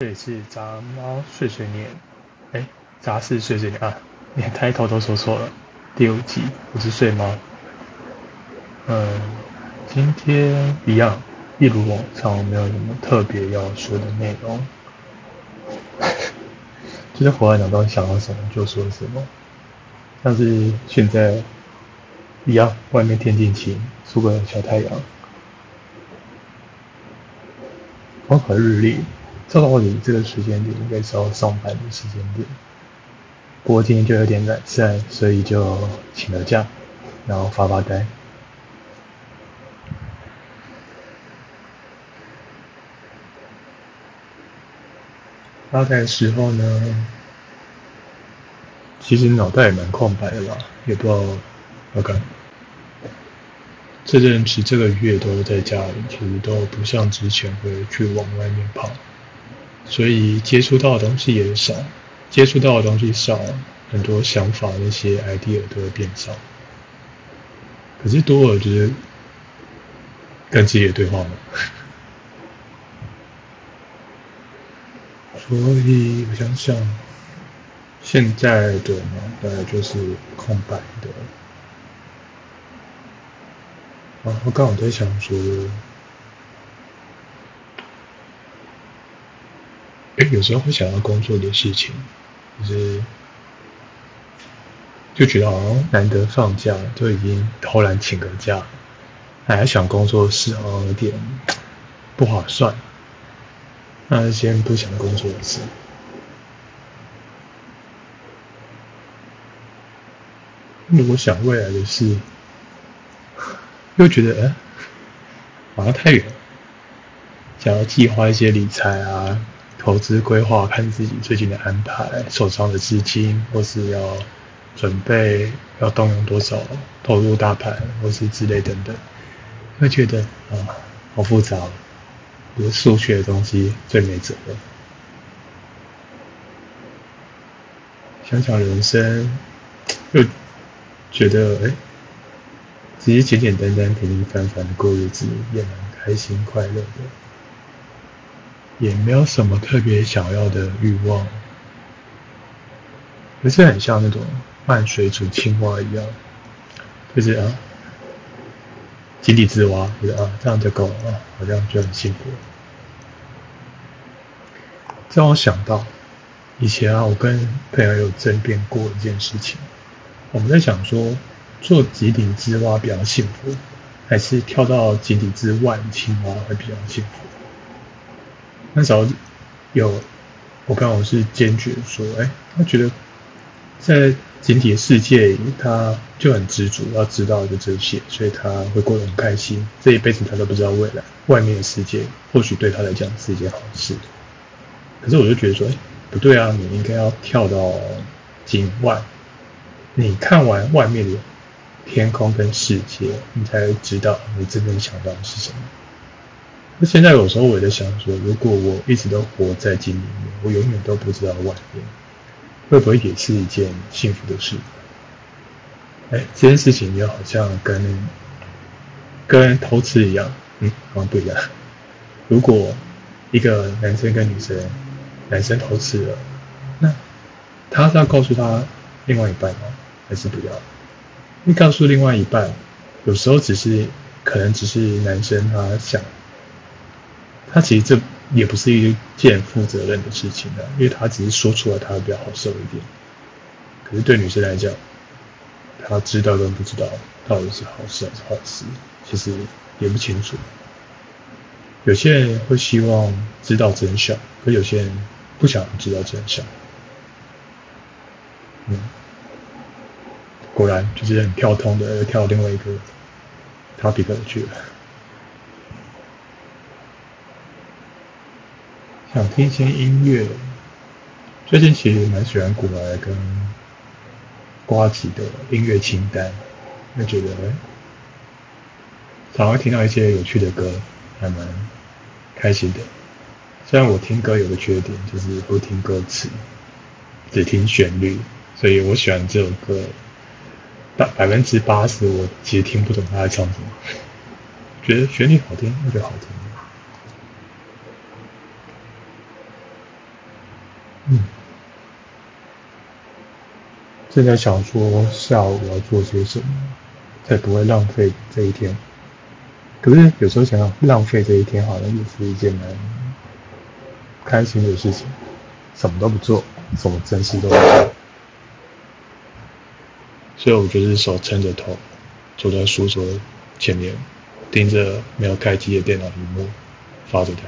这里是杂猫碎碎念，哎，杂事碎碎念啊，连开头都说错了。第五集，我是睡猫。嗯，今天一样，一如往常，没有什么特别要说的内容。就是活在脑中想到什么就说什么，像是现在一样，外面天气晴，出个小太阳，风和日丽。照道理这个时间点应该是要上班的时间点，不过今天就有点懒散，所以就请了假，然后发发呆。发呆的时候呢，其实脑袋也蛮空白的啦，也不知道要干。这阵子这个月都在家里，其实都不像之前会去往外面跑。所以接触到的东西也少，接触到的东西少，很多想法那些 idea 都会变少。可是多了就是跟自己的对话嘛。所以我想想，现在的脑袋就是空白的。然后刚好在想说。有时候会想到工作的事情，就是就觉得好像难得放假，就已经偷懒请个假，还想工作的事，好像有点不划算。那先不想工作的事。如果想未来的事，又觉得哎，好像太远，想要计划一些理财啊。投资规划，看自己最近的安排，手上的资金，或是要准备要动用多少投入大盘，或是之类等等，会觉得啊，好复杂。比如数学的东西最没辙了。想想人生，又觉得哎，其实简简单单、平平凡凡的过日子，也蛮开心快乐的。也没有什么特别想要的欲望，不是很像那种慢水煮青蛙一样，就是啊，井底之蛙，觉得啊这样就够了啊，好像就很幸福。让我想到以前啊，我跟朋友有争辩过一件事情，我们在想说，做井底之蛙比较幸福，还是跳到井底之外的青蛙会比较幸福？那时候有我刚好是坚决说，哎，他觉得在井底的世界里，他就很知足，要知道的这些，所以他会过得很开心。这一辈子他都不知道未来外面的世界，或许对他来讲是一件好事。可是我就觉得说，哎，不对啊，你应该要跳到井外，你看完外面的天空跟世界，你才知道你真正想到的是什么。那现在有时候我也在想说，如果我一直都活在井里面，我永远都不知道外面会不会也是一件幸福的事？哎，这件事情就好像跟跟偷吃一样，嗯，好像不一样。如果一个男生跟女生，男生偷吃了，那他是要告诉他另外一半吗？还是不要？你告诉另外一半，有时候只是可能只是男生他想。他其实这也不是一件负责任的事情的，因为他只是说出来，他比较好受一点。可是对女生来讲，她知道跟不知道到底是好事还是坏事，其实也不清楚。有些人会希望知道真相，可有些人不想知道真相。嗯，果然就是很跳通的，跳另外一个 topic 去了。想听一些音乐，最近其实蛮喜欢古来跟瓜子的音乐清单，就觉得常会听到一些有趣的歌，还蛮开心的。虽然我听歌有个缺点，就是不听歌词，只听旋律，所以我喜欢这首歌，百百分之八十我其实听不懂他在唱什么，觉得旋律好听，那就好听。嗯，正在想说下午要做些什么，才不会浪费这一天。可是有时候想想，浪费这一天好像也是一件蛮开心的事情。什么都不做，什么正事都不做，所以我就是手撑着头，坐在书桌前面，盯着没有开机的电脑屏幕，发着呆。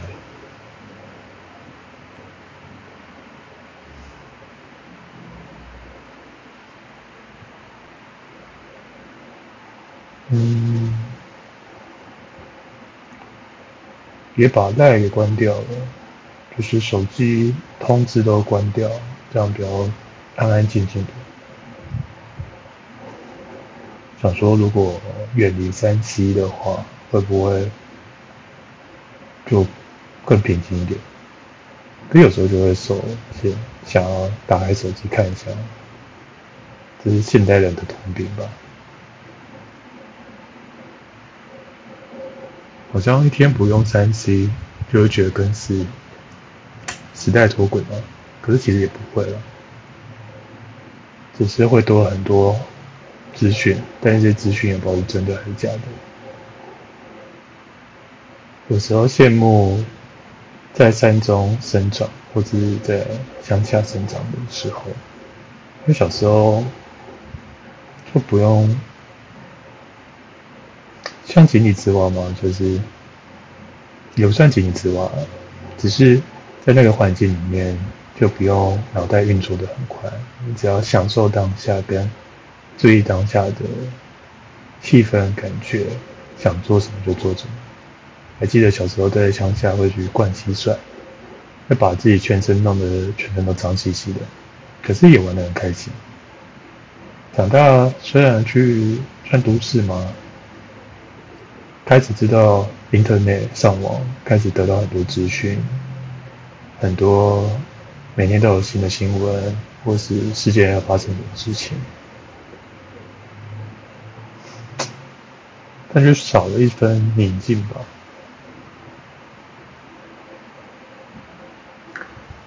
也把赖给关掉了。就是手机通知都关掉，这样比较安安静静的。想说如果远离三 C 的话，会不会就更平静一点？可有时候就会手先想要打开手机看一下，这是现代人的通病吧？好像一天不用三 C，就会觉得跟是。时代脱轨吗？可是其实也不会了，只是会多很多资讯，但这些资讯也不知道是真的还是假的。有时候羡慕在山中生长或者是在乡下生长的时候，因为小时候就不用像井底之蛙吗，就是也不算井底之蛙，只是。在那个环境里面，就不用脑袋运作的很快，你只要享受当下，跟注意当下的气氛感觉，想做什么就做什么。还记得小时候在乡下会去灌蟋蟀，会把自己全身弄得全身都脏兮兮的，可是也玩得很开心。长大虽然去穿都市嘛，开始知道 Internet 上网，开始得到很多资讯。很多每天都有新的新闻，或是世界要发生的事情，但就少了一分宁静吧。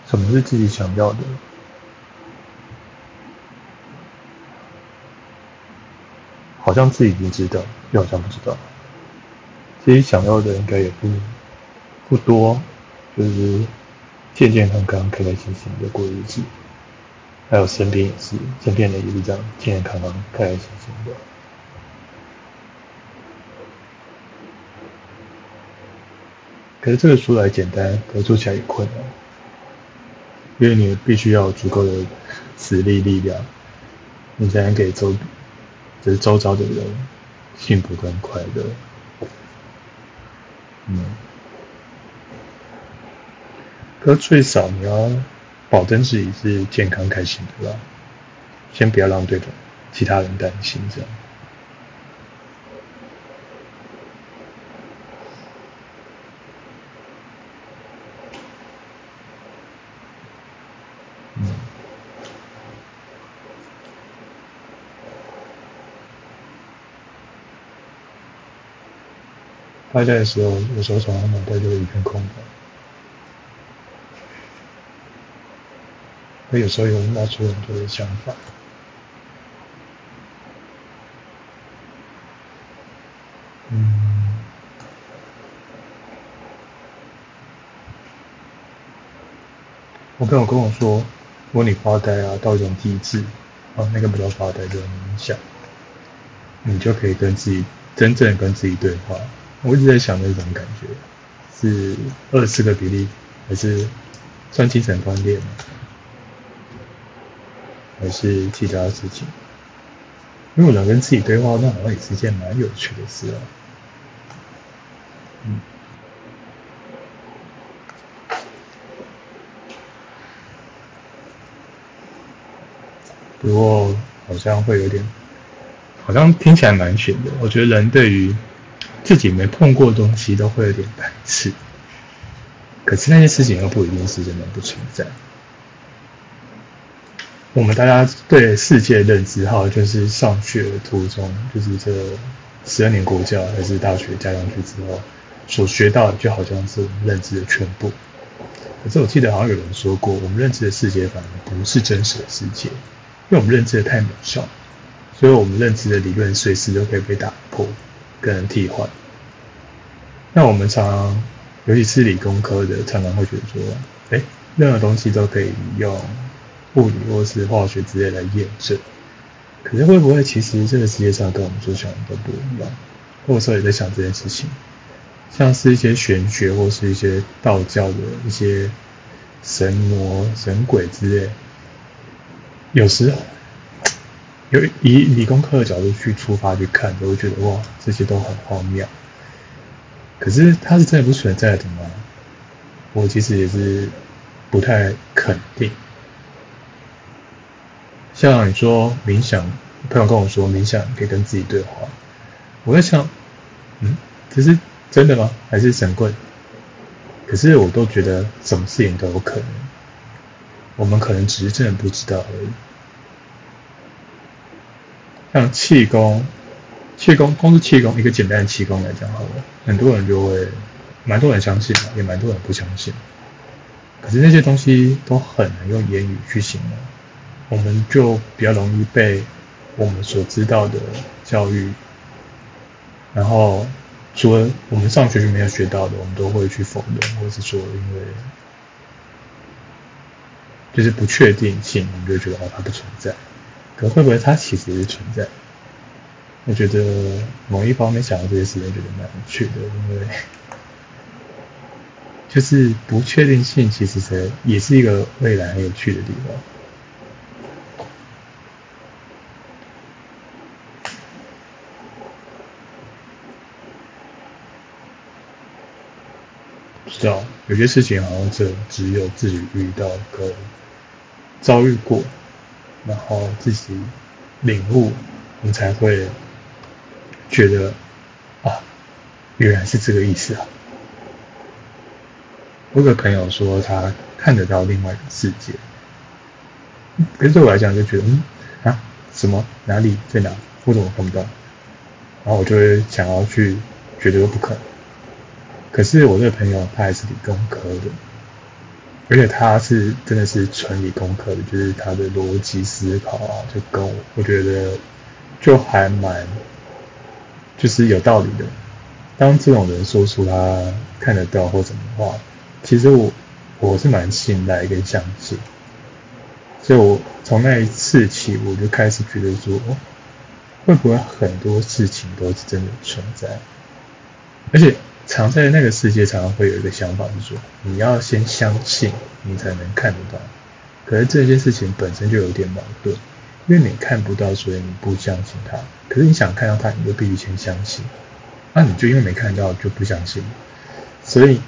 什么是自己想要的？好像自己已经知道，又好像不知道。自己想要的应该也不不多，就是。健健康康、开开心心的过日子，还有身边也是，身边人也是这样，健健康康、开开心心的。可是这个说来简单，可是做起来也困难，因为你必须要有足够的实力、力量，你才能给周，就是周遭的人幸福跟快乐。嗯。可最少你要保证自己是健康开心的吧，先不要让对方、其他人担心这样。嗯。发呆的时候，有时候常常脑袋就会一片空白。我有时候有冒出很多的想法，嗯，我朋友跟我说，如果你发呆啊，到一种极致，啊，那个不叫发呆，叫冥想，你就可以跟自己真正跟自己对话。我一直在想那种感觉，是二十四个比例，还是算精神锻炼？还是其他事情，因为我能跟自己对话，那好像也是件蛮有趣的事啊。嗯。不过好像会有点，好像听起来蛮玄的。我觉得人对于自己没碰过东西都会有点排斥，可是那些事情又不一定是真的不存在。我们大家对世界认知，哈，就是上学途中，就是这十二年国教还是大学加上去之后所学到的，就好像是认知的全部。可是我记得好像有人说过，我们认知的世界反而不是真实的世界，因为我们认知的太渺小，所以我们认知的理论随时都可以被打破、跟替换。那我们常常，尤其是理工科的，常常会觉得说，哎，任何东西都可以用物理或是化学之类来验证。可是会不会其实这个世界上跟我们所想的都不一样？或者说也在想这件事情。像是一些玄学或是一些道教的一些神魔神鬼之类，有时有以理工科的角度去出发去看，都会觉得哇，这些都很荒谬。可是它是真的不存在的吗？我其实也是不太肯定。像你说冥想，朋友跟我说冥想可以跟自己对话，我在想，嗯，这是。真的吗？还是神棍？可是我都觉得什么事情都有可能，我们可能只是真的不知道而已。像气功，气功光是气功一个简单的气功来讲好了，很多人就会，蛮多人相信也蛮多人不相信。可是那些东西都很难用言语去形容，我们就比较容易被我们所知道的教育，然后。除了我们上学就没有学到的，我们都会去否认，或是说因为就是不确定性，我们就觉得哦它不存在。可会不会它其实是存在？我觉得某一方面想到这些事情，觉得蛮有趣的，因为就是不确定性其实是也是一个未来很有趣的地方。知道有些事情好像只只有自己遇到跟遭遇过，然后自己领悟，你才会觉得啊，原来是这个意思啊。我有个朋友说他看得到另外一个世界，可是对我来讲就觉得嗯啊什么哪里在哪我怎么看不到？然后我就会想要去觉得不可能。可是我这个朋友他还是理工科的，而且他是真的是纯理工科的，就是他的逻辑思考啊，就跟我我觉得就还蛮就是有道理的。当这种人说出他看得到或怎么话，其实我我是蛮信赖跟相信。所以我从那一次起，我就开始觉得说，会不会很多事情都是真的存在，而且。常在那个世界，常常会有一个想法，是说你要先相信，你才能看得到。可是这件事情本身就有点矛盾，因为你看不到，所以你不相信它。可是你想看到它，你就必须先相信。那你就因为没看到就不相信。所以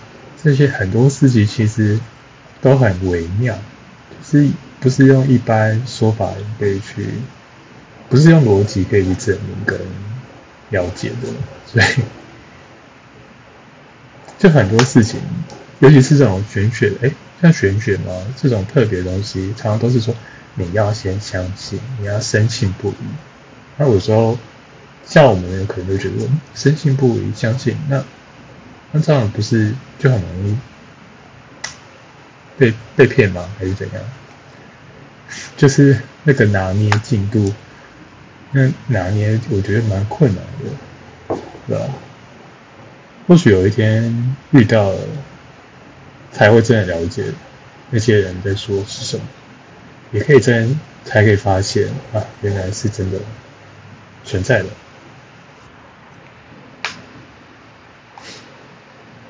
这些很多事情其实都很微妙，是不是用一般说法可以去，不是用逻辑可以去证明跟了解的，所以。就很多事情，尤其是这种玄学，哎，像玄学嘛，这种特别东西，常常都是说你要先相信，你要深信不疑。那有时候，像我们可能就觉得深信不疑，相信，那那这样不是就很容易被被骗吗？还是怎样？就是那个拿捏进度，那拿捏我觉得蛮困难的，对吧？或许有一天遇到了，才会真的了解那些人在说是什么，也可以真才可以发现啊，原来是真的存在的。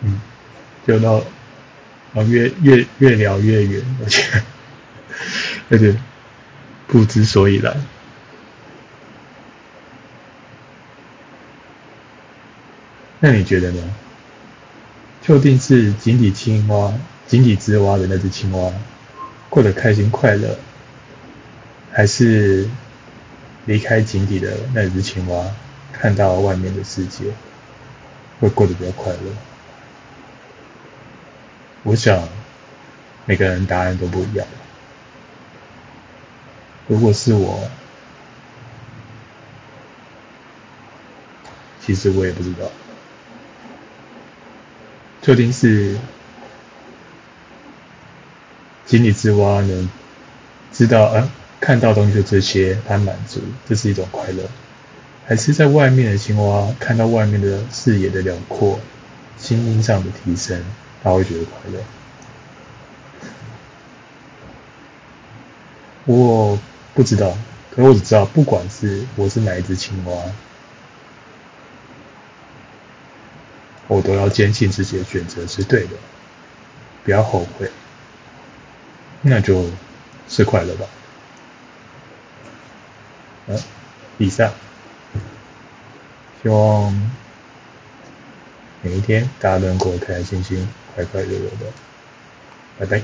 嗯，就到啊越越越聊越远，而且而且不知所以然。那你觉得呢？究竟是井底青蛙、井底之蛙的那只青蛙过得开心快乐，还是离开井底的那只青蛙看到外面的世界会过得比较快乐？我想每个人答案都不一样。如果是我，其实我也不知道。究竟是井底之蛙能知道啊，看到东西就这些，它满足，这是一种快乐；还是在外面的青蛙看到外面的视野的辽阔，心灵上的提升，他会觉得快乐。我不知道，可是我只知道，不管是我是哪一只青蛙，我都要坚信自己的选择是对的，不要后悔，那就是快乐吧。嗯，以上，希望每一天大家都能过得开开心心、快快乐乐的，拜拜。